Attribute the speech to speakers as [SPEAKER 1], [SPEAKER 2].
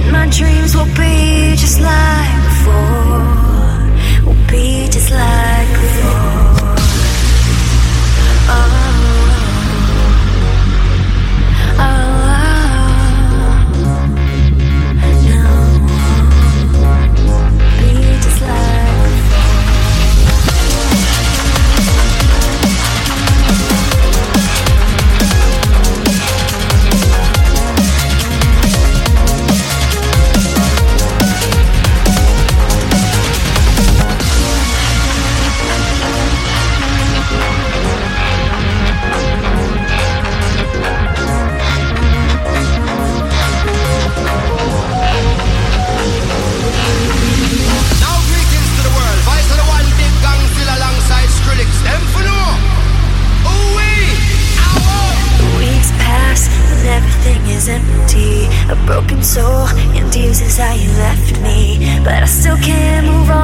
[SPEAKER 1] And my dreams will be just like before, will be just like before. Oh, oh. soul in tears as how you left me, but I still can't move on.